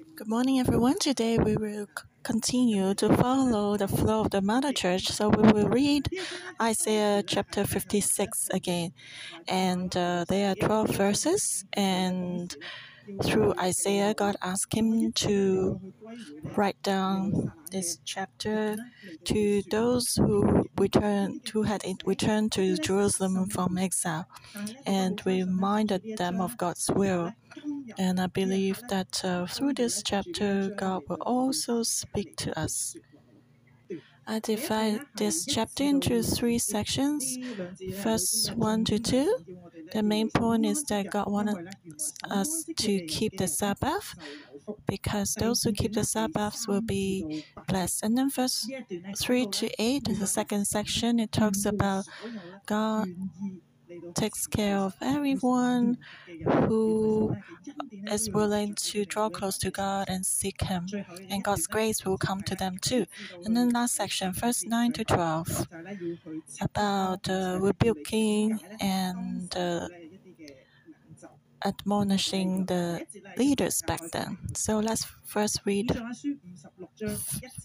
Good morning, everyone. Today we will continue to follow the flow of the Mother Church. So we will read Isaiah chapter 56 again. And uh, there are 12 verses. And through Isaiah, God asked him to write down this chapter to those who returned, who had returned to Jerusalem from exile, and reminded them of God's will. And I believe that uh, through this chapter, God will also speak to us. I divide this chapter into three sections. First 1 to 2. The main point is that God wanted us to keep the Sabbath because those who keep the Sabbaths will be blessed. And then verse 3 to 8, the second section, it talks about God takes care of everyone who is willing to draw close to God and seek Him, and God's grace will come to them too. And then last section, verse 9 to 12, about uh, rebuking and uh, admonishing the leaders back then. So let's first read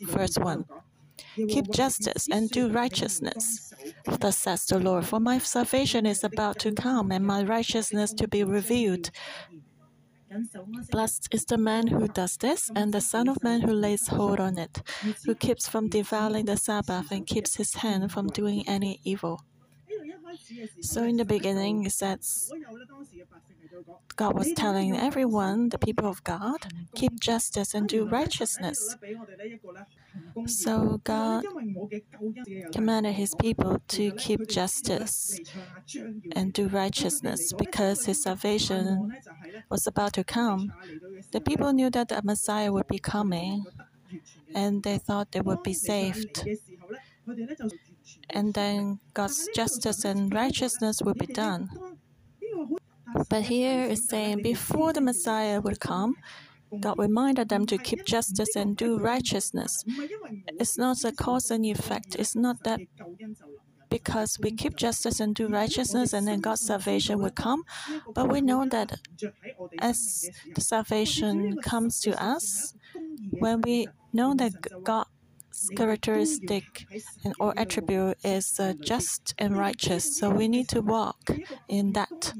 verse 1. Keep justice and do righteousness. Thus says the Lord, for my salvation is about to come, and my righteousness to be revealed. Blessed is the man who does this, and the Son of Man who lays hold on it, who keeps from defiling the Sabbath and keeps his hand from doing any evil. So in the beginning, it says God was telling everyone, the people of God, keep justice and do righteousness. So God commanded his people to keep justice and do righteousness because his salvation was about to come. The people knew that the Messiah would be coming and they thought they would be saved. And then God's justice and righteousness would be done. But here it's saying before the Messiah would come, God reminded them to keep justice and do righteousness. It's not a cause and effect. It's not that because we keep justice and do righteousness and then God's salvation will come. But we know that as the salvation comes to us, when we know that God's characteristic and or attribute is uh, just and righteous, so we need to walk in that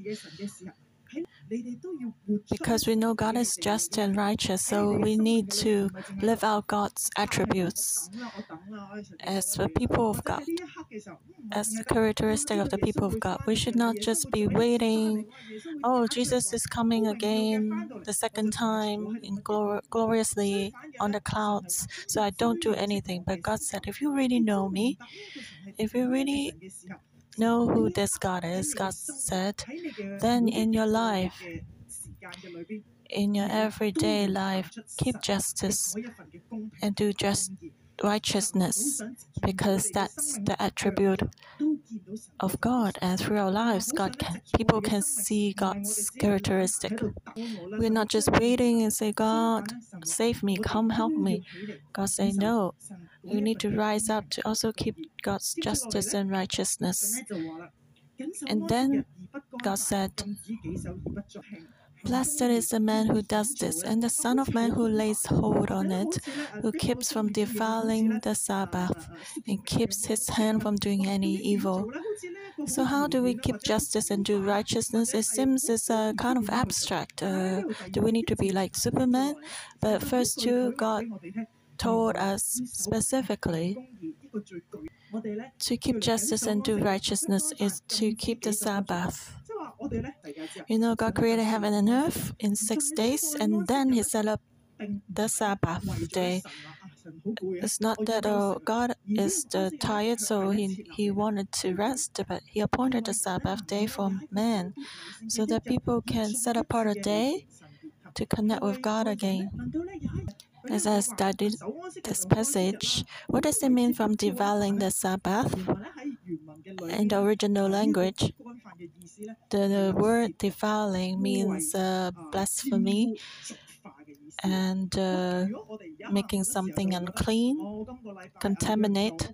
because we know God is just and righteous, so we need to live out God's attributes as the people of God, as the characteristic of the people of God. We should not just be waiting, oh, Jesus is coming again the second time in glor- gloriously on the clouds, so I don't do anything. But God said, if you really know me, if you really know who this God is, God said, then in your life, in your everyday life, keep justice and do just righteousness because that's the attribute of God. And through our lives, God can, people can see God's characteristic. We're not just waiting and say, God, save me, come help me. God say, no. You need to rise up to also keep God's justice and righteousness. And then God said, Blessed is the man who does this, and the Son of Man who lays hold on it, who keeps from defiling the Sabbath, and keeps his hand from doing any evil. So, how do we keep justice and do righteousness? It seems it's a kind of abstract. Uh, do we need to be like Superman? But first, two, God told us specifically to keep justice and do righteousness is to keep the Sabbath. You know, God created heaven and earth in six days, and then He set up the Sabbath day. It's not that uh, God is tired, so he, he wanted to rest, but He appointed the Sabbath day for man so that people can set apart a day to connect with God again. As I studied this passage, what does it mean from defiling the Sabbath? In the original language, the word defiling means uh, blasphemy and uh, making something unclean, contaminate.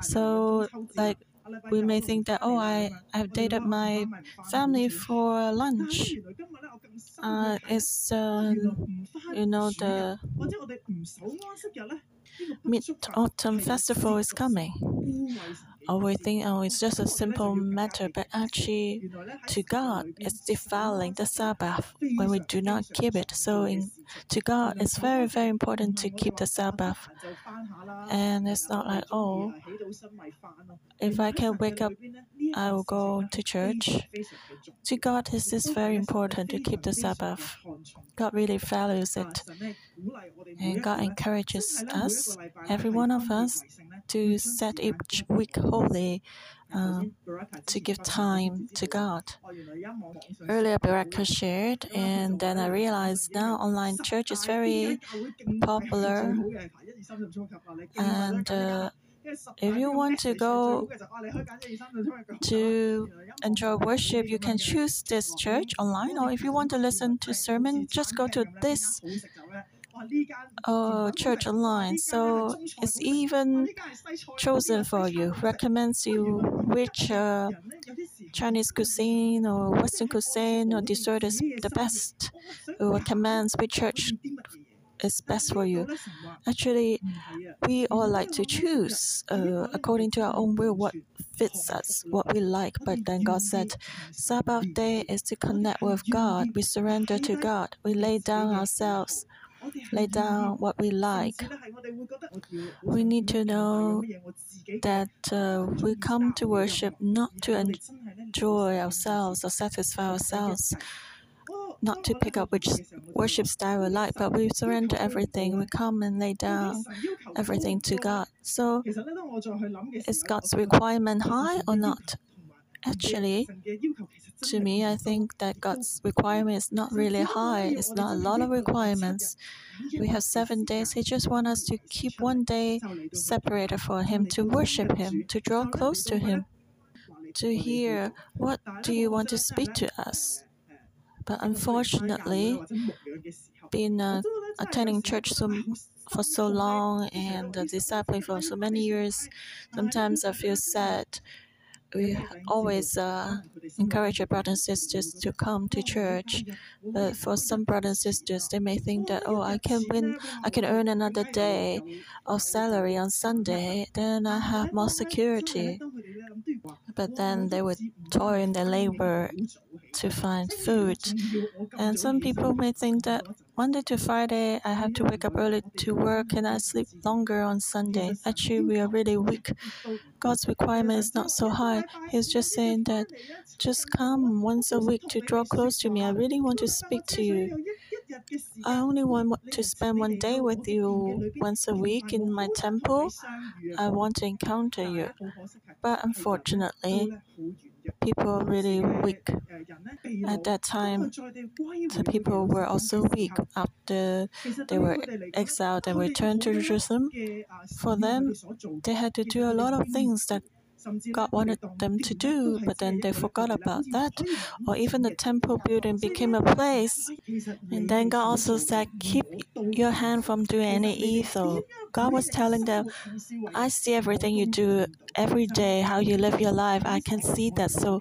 So, like we may think that oh, I I've dated my family for lunch, uh, it's uh, you know the Mid Autumn Festival is coming. Or we think, oh, it's just a simple matter, but actually, to God, it's defiling the Sabbath when we do not keep it. So, in, to God, it's very, very important to keep the Sabbath. And it's not like, oh, if I can wake up, I will go to church. To God, this is very important to keep the Sabbath. God really values it. And God encourages us, every one of us, to set each week holy, uh, to give time to God. Earlier, Baraka shared, and then I realized now online church is very popular. And uh, if you want to go to enjoy worship, you can choose this church online, or if you want to listen to sermon, just go to this uh, church online. So it's even chosen for you, recommends you which uh, Chinese cuisine or Western cuisine or dessert is the best, or recommends which church is best for you. Actually, we all like to choose uh, according to our own will what fits us, what we like. But then God said, Sabbath day is to connect with God. We surrender to God. We lay down ourselves, lay down what we like. We need to know that uh, we come to worship not to enjoy ourselves or satisfy ourselves not to pick up which worship style we like, but we surrender everything. We come and lay down everything to God. So, is God's requirement high or not? Actually, to me, I think that God's requirement is not really high. It's not a lot of requirements. We have seven days. He just wants us to keep one day separated for Him, to worship Him, to draw close to Him, to hear what do you want to speak to us. But unfortunately, being uh, attending church so, for so long and uh, discipling for so many years, sometimes I feel sad. We always uh, encourage our brothers and sisters to come to church, but for some brothers and sisters, they may think that oh, I can win, I can earn another day of salary on Sunday, then I have more security. But then they would toil in their labor to find food. And some people may think that Monday to Friday I have to wake up early to work and I sleep longer on Sunday. Actually, we are really weak. God's requirement is not so high. He's just saying that just come once a week to draw close to me. I really want to speak to you. I only want to spend one day with you once a week in my temple. I want to encounter you. But unfortunately, people really weak. At that time, the people were also weak after they were exiled and returned to Jerusalem. For them, they had to do a lot of things that God wanted them to do, but then they forgot about that. Or even the temple building became a place. And then God also said, Keep your hand from doing any evil. God was telling them, I see everything you do every day, how you live your life. I can see that. So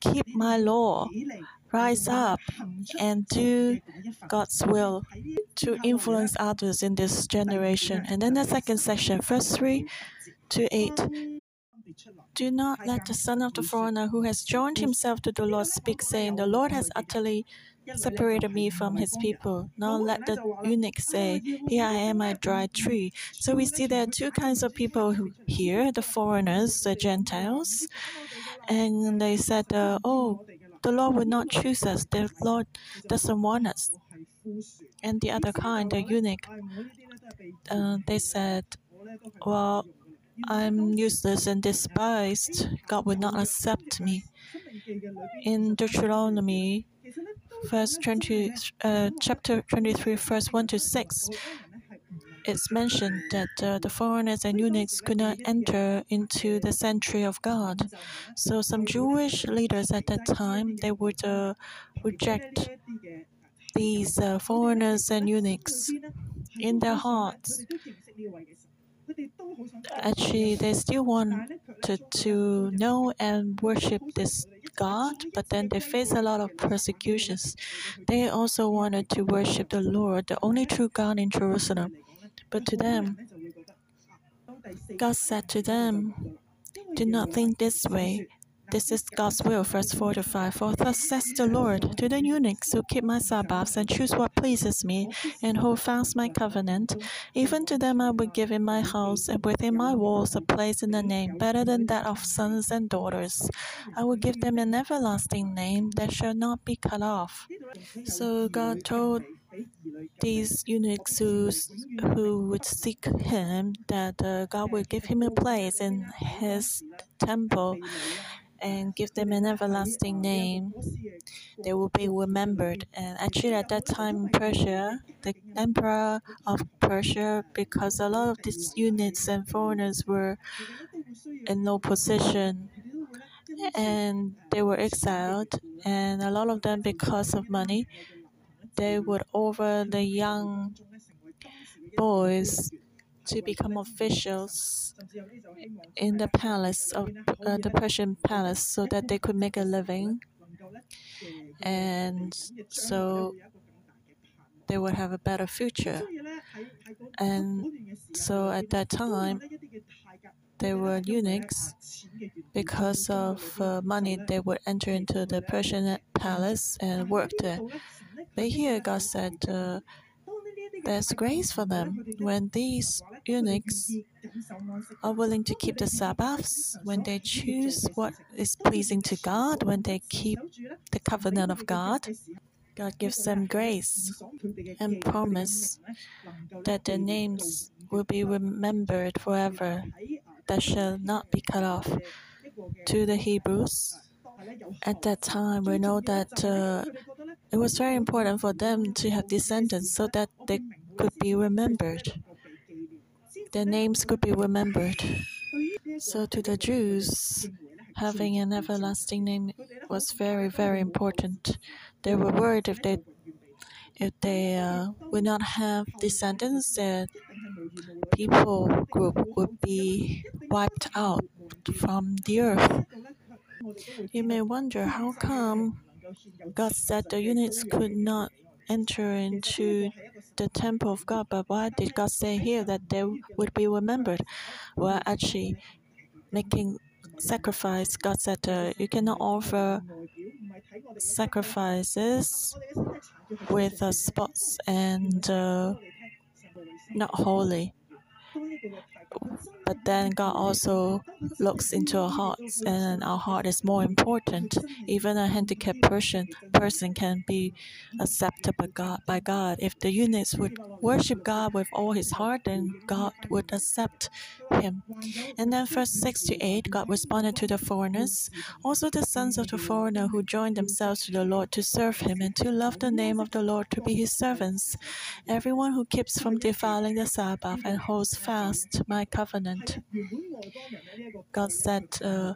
keep my law. Rise up and do God's will to influence others in this generation. And then the second section, verse 3 to 8. Do not let the son of the foreigner who has joined himself to the Lord speak, saying, The Lord has utterly separated me from his people. Now let the eunuch say, Here I am, a dry tree. So we see there are two kinds of people who here the foreigners, the Gentiles, and they said, uh, Oh, the Lord will not choose us, the Lord doesn't want us. And the other kind, the eunuch, uh, they said, Well, I'm useless and despised. God will not accept me. In Deuteronomy, verse 20, uh, chapter 23, verse 1 to 6, it's mentioned that uh, the foreigners and eunuchs could not enter into the sanctuary of God. So some Jewish leaders at that time they would uh, reject these uh, foreigners and eunuchs in their hearts actually they still want to, to know and worship this God, but then they faced a lot of persecutions. They also wanted to worship the Lord, the only true God in Jerusalem. But to them, God said to them, Do not think this way. This is God's will, verse 4 to 5. For thus says the Lord to the eunuchs who keep my Sabbaths and choose what pleases me and hold fast my covenant. Even to them I will give in my house and within my walls a place in the name better than that of sons and daughters. I will give them an everlasting name that shall not be cut off. So God told these eunuchs who, who would seek him that uh, God will give him a place in his temple and give them an everlasting name. They will be remembered. And actually, at that time in Persia, the emperor of Persia, because a lot of these eunuchs and foreigners were in low position and they were exiled, and a lot of them, because of money, they would offer the young boys to become officials in the palace of uh, the Persian palace so that they could make a living. And so they would have a better future. And so at that time, they were eunuchs. Because of uh, money, they would enter into the Persian palace and work there. But here, God said, uh, there's grace for them when these eunuchs are willing to keep the Sabbaths, when they choose what is pleasing to God, when they keep the covenant of God. God gives them grace and promise that their names will be remembered forever, that shall not be cut off. To the Hebrews, at that time, we know that uh, it was very important for them to have descendants so that they could be remembered. Their names could be remembered. So, to the Jews, having an everlasting name was very, very important. They were worried if they if they uh, would not have descendants, their people group would be wiped out from the earth. You may wonder how come God said the eunuchs could not enter into the temple of God, but why did God say here that they would be remembered? Well, actually, making sacrifice, God said uh, you cannot offer sacrifices with uh, spots and uh, not holy. But then God also looks into our hearts, and our heart is more important. Even a handicapped person person can be accepted by God. By God, if the eunuchs would worship God with all his heart, then God would accept him. And then, verse six to eight, God responded to the foreigners, also the sons of the foreigner who joined themselves to the Lord to serve Him and to love the name of the Lord to be His servants. Everyone who keeps from defiling the Sabbath and holds fast my covenant. God said uh,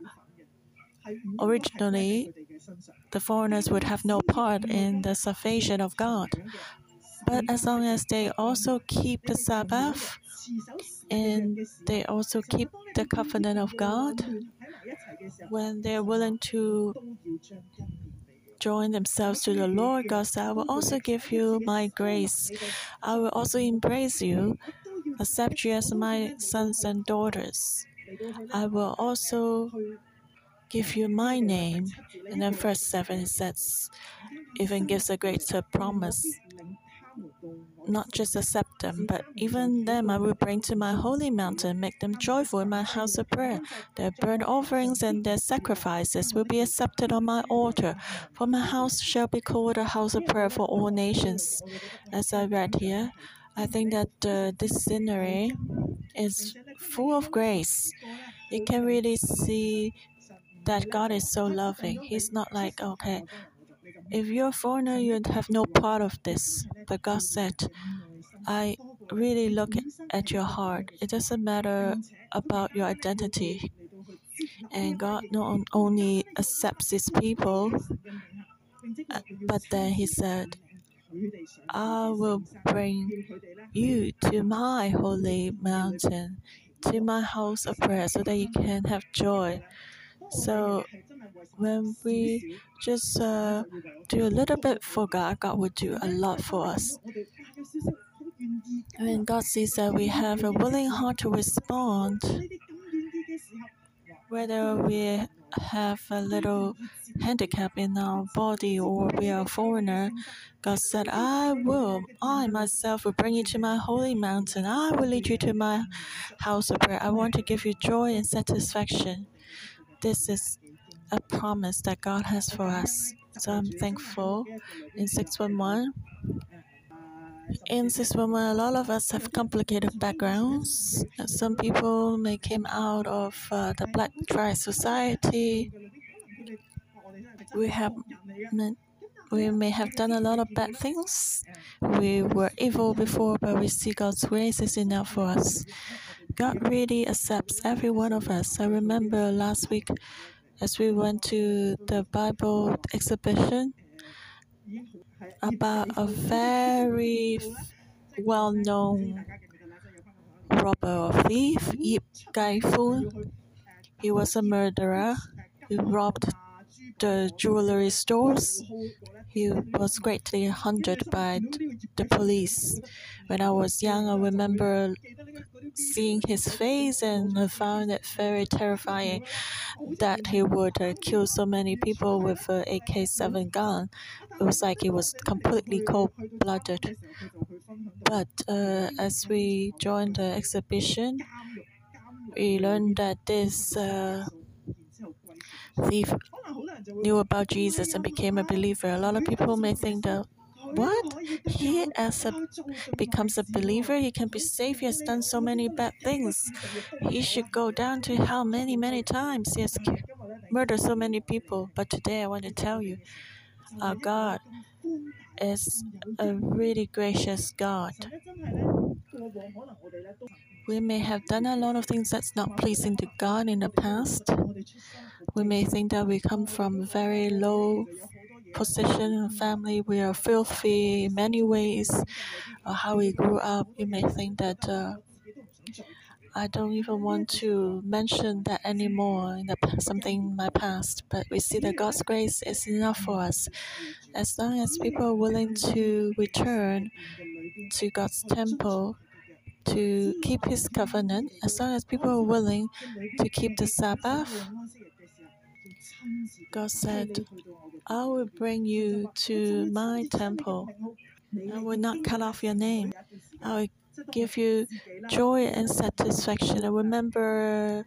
originally the foreigners would have no part in the salvation of God. But as long as they also keep the Sabbath and they also keep the covenant of God, when they're willing to join themselves to the Lord, God said, I will also give you my grace. I will also embrace you accept you as my sons and daughters. I will also give you my name. And then verse 7 says, even gives a greater promise. Not just accept them, but even them I will bring to my holy mountain, make them joyful in my house of prayer. Their burnt offerings and their sacrifices will be accepted on my altar, for my house shall be called a house of prayer for all nations. As I read here, I think that uh, this scenery is full of grace. You can really see that God is so loving. He's not like, okay, if you're a foreigner, you'd have no part of this. But God said, I really look at your heart. It doesn't matter about your identity. And God not only accepts His people, uh, but then He said, I will bring you to my holy mountain, to my house of prayer, so that you can have joy. So when we just uh, do a little bit for God, God will do a lot for us. When God sees that we have a willing heart to respond, whether we have a little handicap in our body or we are a foreigner, God said, I will, I myself will bring you to my holy mountain. I will lead you to my house of prayer. I want to give you joy and satisfaction. This is a promise that God has for us. So I'm thankful in 611. In 611, a lot of us have complicated backgrounds. Some people may came out of uh, the black dry society. We have we may have done a lot of bad things. We were evil before, but we see God's grace is enough for us. God really accepts every one of us. I remember last week as we went to the Bible exhibition about a very well known robber or thief, Yip Gai Fu. He was a murderer. He robbed the jewelry stores. He was greatly hunted by the police. When I was young, I remember seeing his face and I found it very terrifying that he would uh, kill so many people with an AK-7 gun. It was like he was completely cold-blooded. But uh, as we joined the exhibition, we learned that this uh, thief knew about Jesus and became a believer. A lot of people may think that what? He as a becomes a believer? He can be saved? He has done so many bad things. He should go down to hell many many times. He has murdered so many people. But today i want to tell you our god is a really gracious god. We may have done a lot of things that's not pleasing to God in the past. We may think that we come from a very low position in family, we are filthy in many ways, or how we grew up. You may think that uh, I don't even want to mention that anymore in the something in my past. But we see that God's grace is enough for us, as long as people are willing to return to God's temple to keep his covenant, as long as people are willing to keep the Sabbath, God said, I will bring you to my temple. I will not cut off your name. I will give you joy and satisfaction. I remember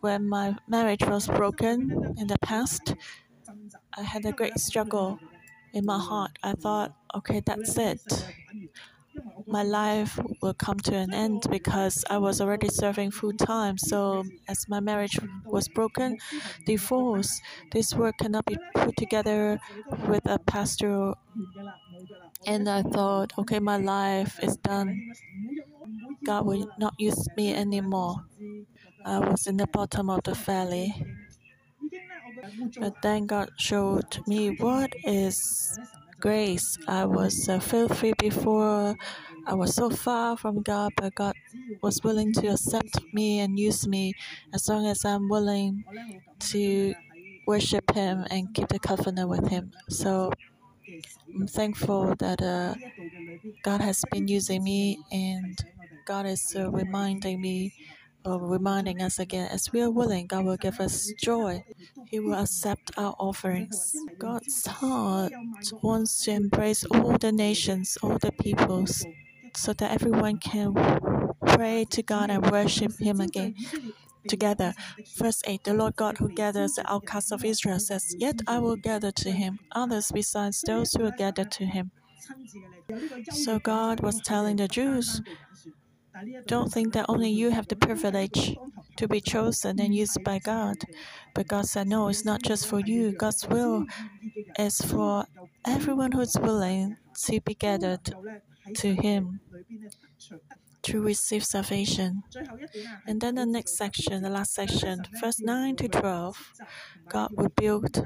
when my marriage was broken in the past, I had a great struggle in my heart. I thought, okay, that's it my life will come to an end because I was already serving full time. So, as my marriage was broken, divorce, this work cannot be put together with a pastor. And I thought, okay, my life is done. God will not use me anymore. I was in the bottom of the valley. But then God showed me what is grace. I was uh, filthy before. I was so far from God, but God was willing to accept me and use me as long as I'm willing to worship Him and keep the covenant with Him. So I'm thankful that uh, God has been using me and God is uh, reminding me reminding us again as we are willing, God will give us joy. He will accept our offerings. God's heart wants to embrace all the nations, all the peoples, so that everyone can pray to God and worship Him again together. Verse 8 The Lord God who gathers the outcasts of Israel says, Yet I will gather to him others besides those who are gathered to him. So God was telling the Jews, don't think that only you have the privilege to be chosen and used by God. But God said, No, it's not just for you. God's will is for everyone who's willing to be gathered to Him. to receive salvation. And then the next section, the last section, verse 9 to 12, God rebuked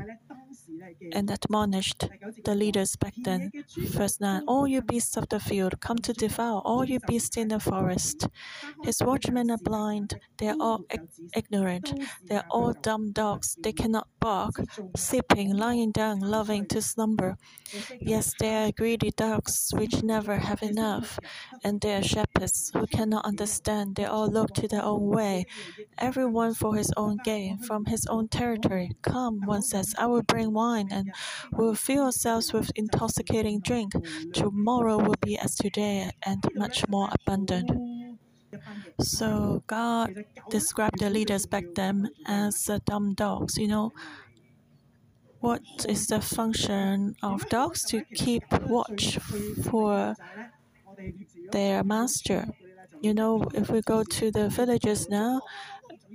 and admonished the leaders back then. Verse 9 All you beasts of the field, come to devour all you beasts in the forest. His watchmen are blind, they are all ignorant, they are all dumb dogs, they cannot bark, sleeping, lying down, loving to slumber. Yes, they are greedy dogs which never have enough, and they are shepherds who cannot understand, they all look to their own way, everyone for his own gain, from his own territory. Come, one says, I will bring wine and we'll fill ourselves with intoxicating drink. Tomorrow will be as today and much more abundant. So God described the leaders back then as uh, dumb dogs. You know, what is the function of dogs to keep watch for their master? You know, if we go to the villages now,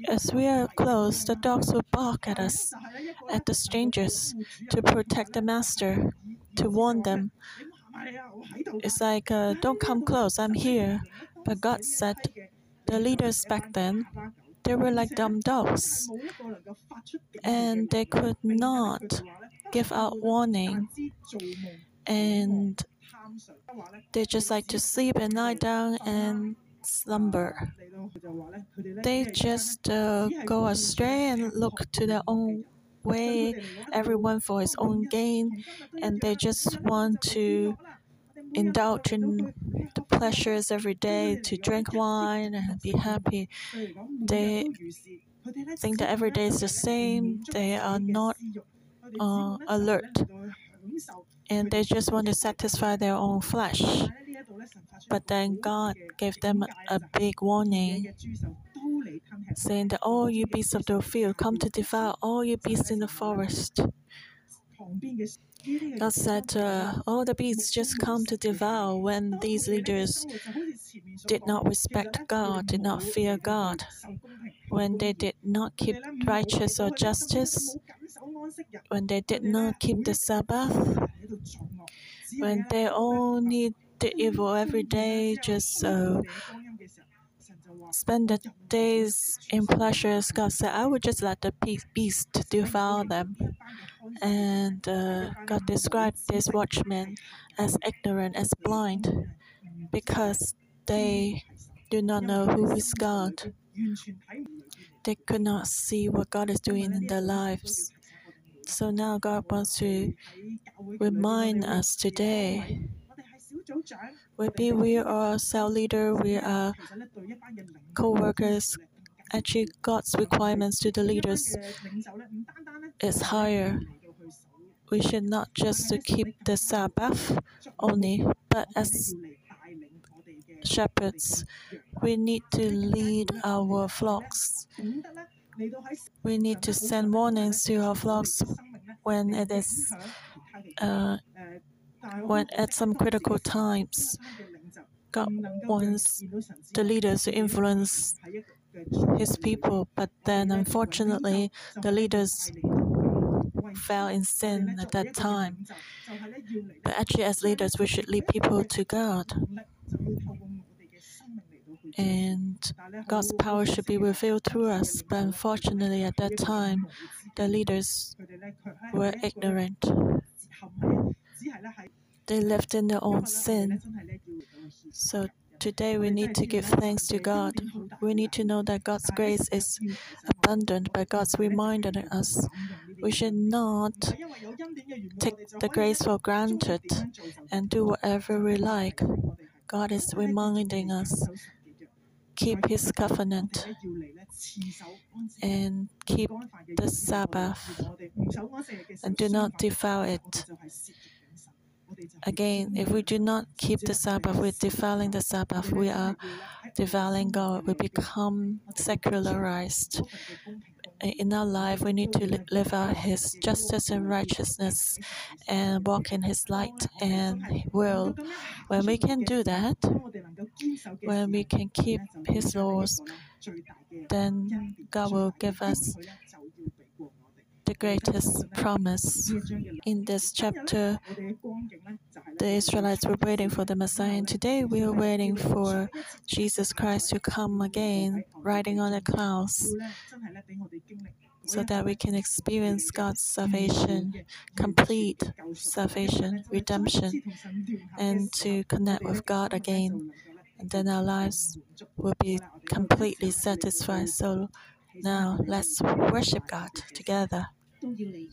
as we are close, the dogs will bark at us, at the strangers, to protect the master, to warn them. It's like, uh, don't come close, I'm here. But God said, the leaders back then, they were like dumb dogs, and they could not give out warning, and they just like to sleep and lie down and slumber. They just uh, go astray and look to their own way, everyone for his own gain, and they just want to indulge in the pleasures every day, to drink wine and be happy. They think that every day is the same. They are not uh, alert, and they just want to satisfy their own flesh. But then God gave them a big warning, saying that all you beasts of the field come to devour all you beasts in the forest. God said, uh, All the beasts just come to devour when these leaders did not respect God, did not fear God, when they did not keep righteous or justice, when they did not keep the Sabbath, when they only the evil every day, just uh, spend the days in pleasures. God said, I would just let the beast devour them. And uh, God described these watchmen as ignorant, as blind, because they do not know who is God. They could not see what God is doing in their lives. So now God wants to remind us today Maybe we are cell leader, we are co-workers. Actually, God's requirements to the leaders is higher. We should not just to keep the Sabbath only, but as shepherds, we need to lead our flocks. We need to send warnings to our flocks when it is uh, when at some critical times, God wants the leaders to influence his people, but then unfortunately, the leaders fell in sin at that time. But actually, as leaders, we should lead people to God. And God's power should be revealed through us. But unfortunately, at that time, the leaders were ignorant. They lived in their own sin. So today we need to give thanks to God. We need to know that God's grace is abundant, but God's reminding us we should not take the grace for granted and do whatever we like. God is reminding us keep His covenant and keep the Sabbath and do not defile it. Again, if we do not keep the Sabbath, we're defiling the Sabbath. We are defiling God. We become secularized. In our life, we need to live out His justice and righteousness and walk in His light and will. When we can do that, when we can keep His laws, then God will give us the greatest promise. In this chapter, the Israelites were waiting for the Messiah, and today we are waiting for Jesus Christ to come again, riding on the clouds, so that we can experience God's salvation, complete salvation, redemption, and to connect with God again. And then our lives will be completely satisfied. So now let's worship God together.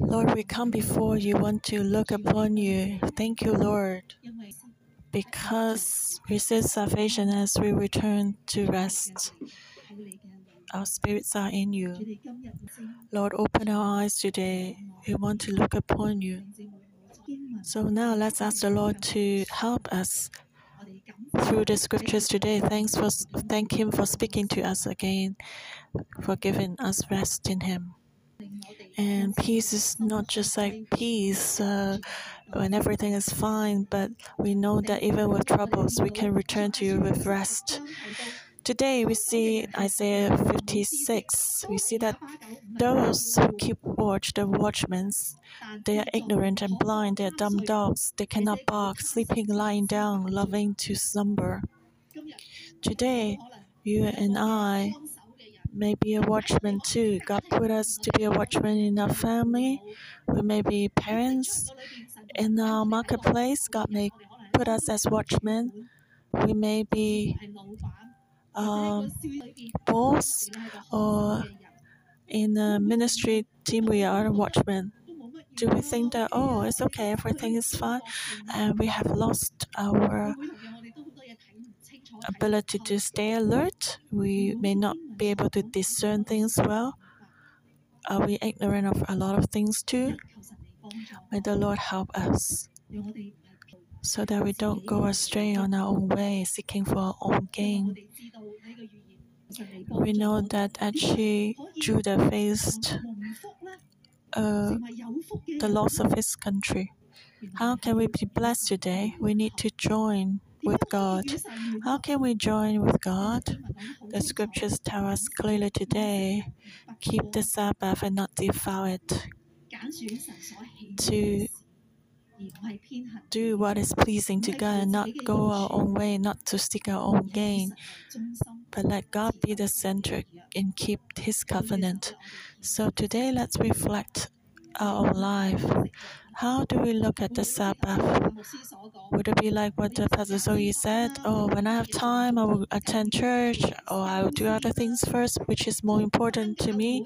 Lord, we come before you, want to look upon you. Thank you, Lord, because we receive salvation as we return to rest. Our spirits are in you. Lord, open our eyes today. We want to look upon you. So now let's ask the Lord to help us through the scriptures today. Thanks for thank Him for speaking to us again, for giving us rest in Him. And peace is not just like peace uh, when everything is fine, but we know that even with troubles, we can return to you with rest. Today we see Isaiah 56. We see that those who keep watch, the watchmen, they are ignorant and blind, they are dumb dogs, they cannot bark, sleeping, lying down, loving to slumber. Today, you and I may be a watchman too. God put us to be a watchman in our family. We may be parents in our marketplace. God may put us as watchmen. We may be um, boss or in a ministry team. We are a watchman. Do we think that oh, it's okay, everything is fine, and we have lost our ability to stay alert. We may not be able to discern things well. Are we ignorant of a lot of things too? May the Lord help us so that we don't go astray on our own way, seeking for our own gain. We know that actually Judah faced uh, the loss of his country. How can we be blessed today? We need to join with God. How can we join with God? The scriptures tell us clearly today keep the Sabbath and not defile it. To do what is pleasing to God and not go our own way, not to seek our own gain, but let God be the center and keep His covenant. So today, let's reflect our own life. How do we look at the Sabbath? Would it be like what the Pastor Zoe said? Oh, when I have time, I will attend church, or I will do other things first, which is more important to me,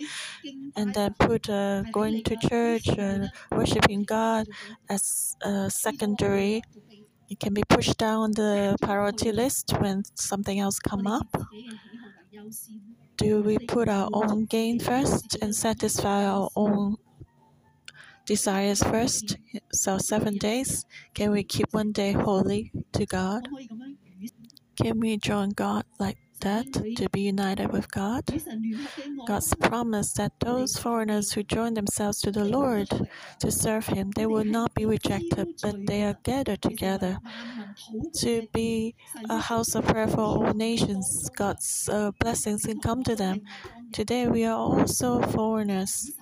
and then put uh, going to church, uh, worshiping God as uh, secondary. It can be pushed down the priority list when something else come up. Do we put our own gain first and satisfy our own desires first. So, seven days. Can we keep one day holy to God? Can we join God like that to be united with God? God's promise that those foreigners who join themselves to the Lord to serve Him, they will not be rejected, but they are gathered together to be a house of prayer for all nations. God's uh, blessings can come to them. Today we are also foreigners.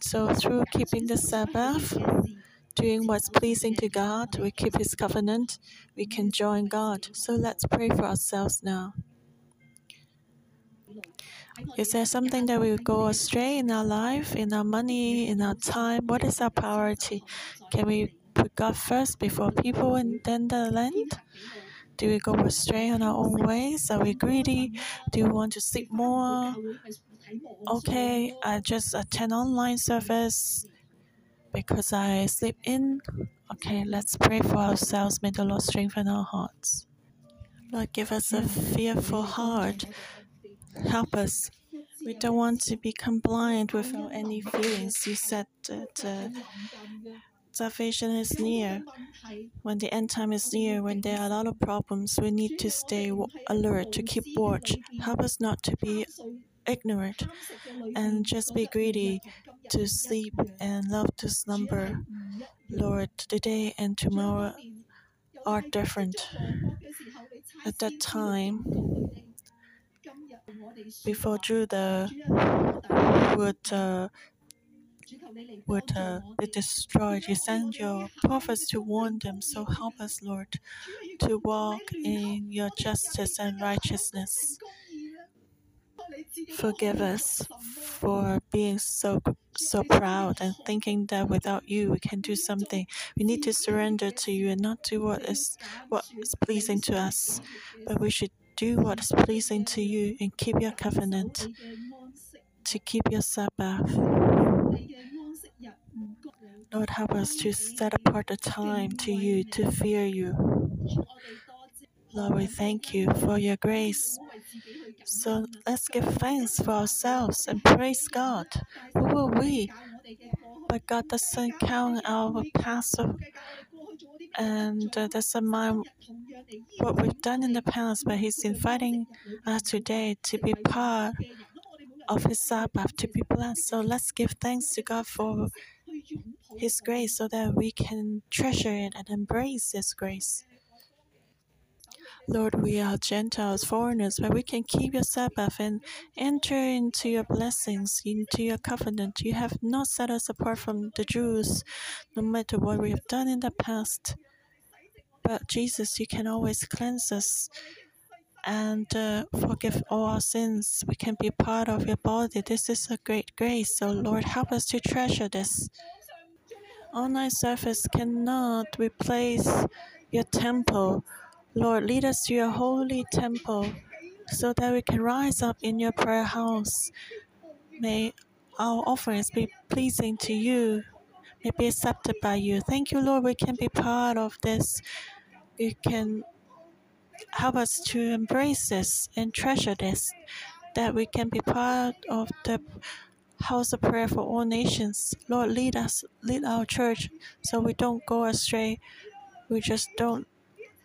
So, through keeping the Sabbath, doing what's pleasing to God, we keep His covenant, we can join God. So, let's pray for ourselves now. Is there something that will go astray in our life, in our money, in our time? What is our priority? Can we put God first before people and then the land? Do we go astray on our own ways? Are we greedy? Do we want to sleep more? Okay, I just attend online service because I sleep in. Okay, let's pray for ourselves. May the Lord strengthen our hearts. Lord, give us a fearful heart. Help us. We don't want to become blind without any feelings. You said that uh, salvation is near. When the end time is near, when there are a lot of problems, we need to stay alert, to keep watch. Help us not to be ignorant and just be greedy to sleep and love to slumber. Lord, today and tomorrow are different. At that time, before Judah would uh, would uh, be destroyed. You send your prophets to warn them. So help us, Lord, to walk in your justice and righteousness. Forgive us for being so so proud and thinking that without you we can do something. We need to surrender to you and not do what is what is pleasing to us, but we should do what is pleasing to you and keep your covenant to keep your Sabbath. Lord, help us to set apart the time to you, to fear you. Lord, we thank you for your grace. So let's give thanks for ourselves and praise God. Who are we? But God doesn't count our past and uh, doesn't mind what we've done in the past, but He's inviting us today to be part of His Sabbath, to be blessed. So let's give thanks to God for His grace so that we can treasure it and embrace His grace. Lord, we are Gentiles, foreigners, but we can keep your Sabbath and enter into your blessings, into your covenant. You have not set us apart from the Jews, no matter what we have done in the past. But Jesus, you can always cleanse us and uh, forgive all our sins. We can be part of your body. This is a great grace. So, Lord, help us to treasure this. Online service cannot replace your temple Lord, lead us to your holy temple so that we can rise up in your prayer house. May our offerings be pleasing to you, may be accepted by you. Thank you, Lord, we can be part of this. You can help us to embrace this and treasure this, that we can be part of the house of prayer for all nations. Lord, lead us, lead our church so we don't go astray. We just don't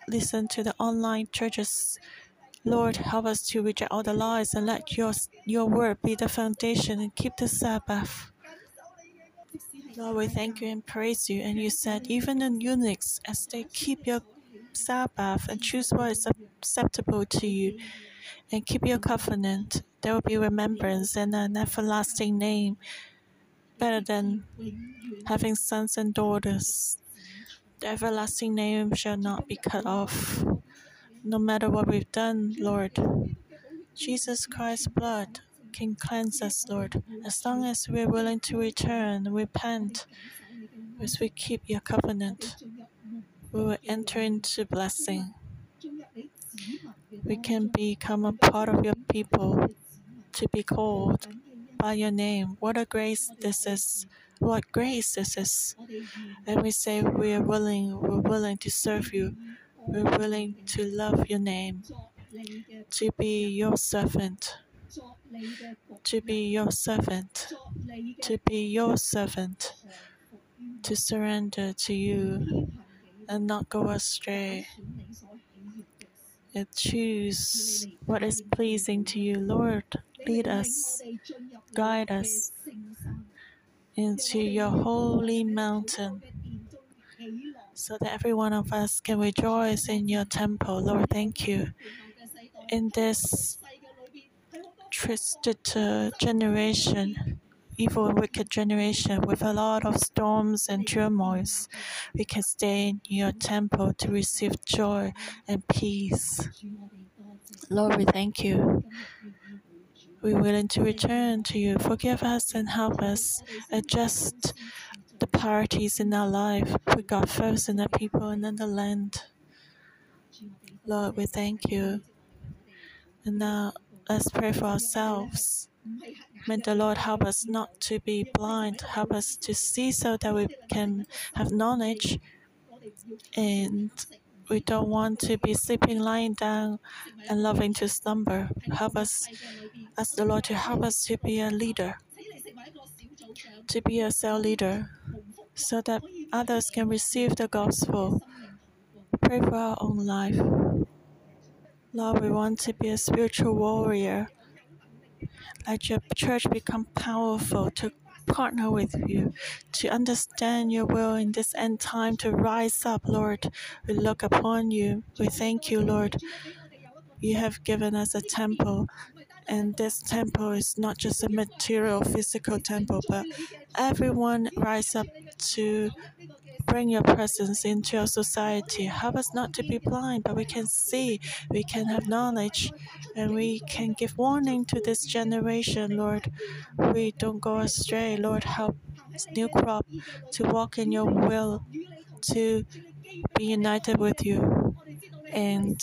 listen to the online churches. Lord, help us to reject all the lies and let your, your word be the foundation and keep the Sabbath. Lord, we thank you and praise you. And you said, even the eunuchs, as they keep your Sabbath and choose what is acceptable to you and keep your covenant, there will be remembrance and an everlasting name better than having sons and daughters. The everlasting name shall not be cut off, no matter what we've done, Lord. Jesus Christ's blood can cleanse us, Lord, as long as we're willing to return, repent, as we keep your covenant. We will enter into blessing. We can become a part of your people to be called by your name. What a grace this is! What grace this is. And we say we are willing, we're willing to serve you. We're willing to love your name, to be your servant, to be your servant, to be your servant, to surrender to you and not go astray. And choose what is pleasing to you, Lord. Lead us, guide us, into your holy mountain so that every one of us can rejoice in your temple. Lord, thank you. In this twisted generation, evil and wicked generation, with a lot of storms and turmoils, we can stay in your temple to receive joy and peace. Lord, we thank you. We're willing to return to you. Forgive us and help us adjust the priorities in our life. Put God first in the people and in the land. Lord, we thank you. And now let's pray for ourselves. May the Lord help us not to be blind, help us to see so that we can have knowledge and we don't want to be sleeping, lying down, and loving to slumber. Help us, ask the Lord to help us to be a leader, to be a cell leader, so that others can receive the gospel. Pray for our own life. Lord, we want to be a spiritual warrior. Let your church become powerful to partner with you to understand your will in this end time to rise up, Lord. We look upon you. We thank you, Lord. You have given us a temple And this temple is not just a material, physical temple, but everyone rise up to bring your presence into our society. Help us not to be blind, but we can see, we can have knowledge, and we can give warning to this generation, Lord. We don't go astray, Lord. Help new crop to walk in your will, to be united with you. And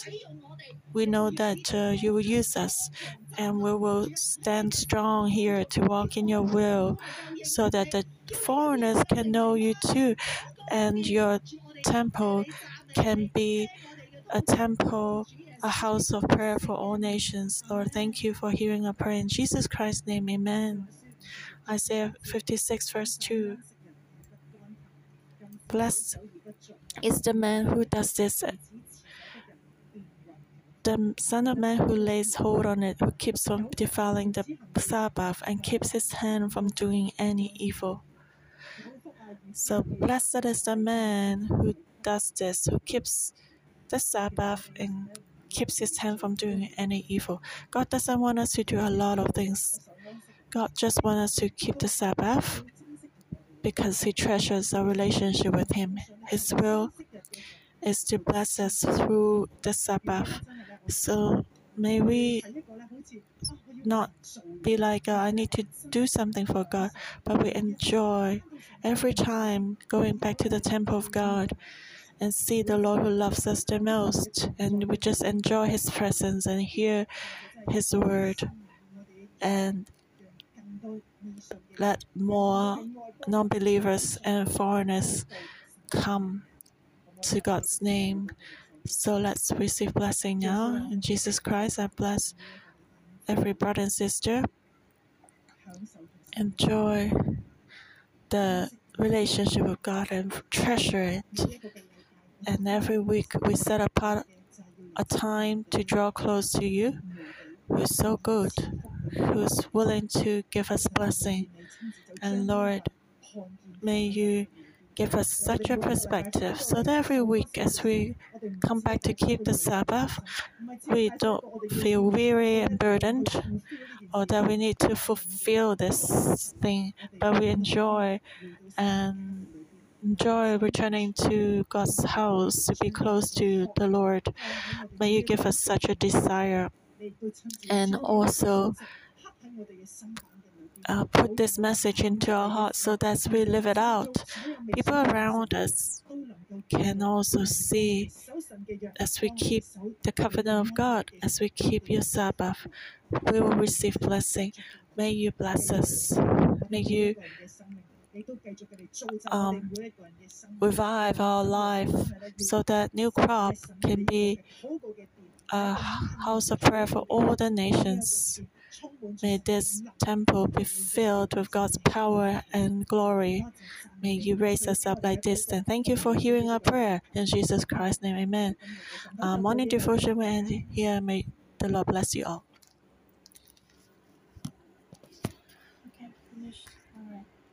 we know that uh, you will use us and we will stand strong here to walk in your will so that the foreigners can know you too and your temple can be a temple a house of prayer for all nations. Lord thank you for hearing our prayer. In jesus christ's name amen. Isaiah 56 verse 2 blessed is the man who does this. The Son of Man who lays hold on it, who keeps from defiling the Sabbath, and keeps his hand from doing any evil. So blessed is the man who does this, who keeps the Sabbath and keeps his hand from doing any evil. God doesn't want us to do a lot of things. God just wants us to keep the Sabbath because He treasures our relationship with Him. His will is to bless us through the Sabbath. So may we not be like, uh, I need to do something for God, but we enjoy every time going back to the temple of God and see the Lord who loves us the most. And we just enjoy His presence and hear His word and let more non believers and foreigners come to God's name. So let's receive blessing now. In Jesus Christ, I bless every brother and sister. Enjoy the relationship with God and treasure it. And every week we set apart a time to draw close to you, who's so good, who's willing to give us blessing. And Lord, may you give us such a perspective so that every week as we come back to keep the Sabbath, we don't feel weary and burdened or that we need to fulfill this thing, but we enjoy and enjoy returning to God's house to be close to the Lord. May you give us such a desire and also uh, put this message into our hearts so that we live it out. People around us can also see as we keep the covenant of God, as we keep your Sabbath, we will receive blessing. May you bless us. May you um, revive our life so that new crop can be a house of prayer for all the nations. May this temple be filled with God's power and glory. May you raise us up like this. And thank you for hearing our prayer. In Jesus Christ's name, amen. Uh, morning devotion will end here. May the Lord bless you all.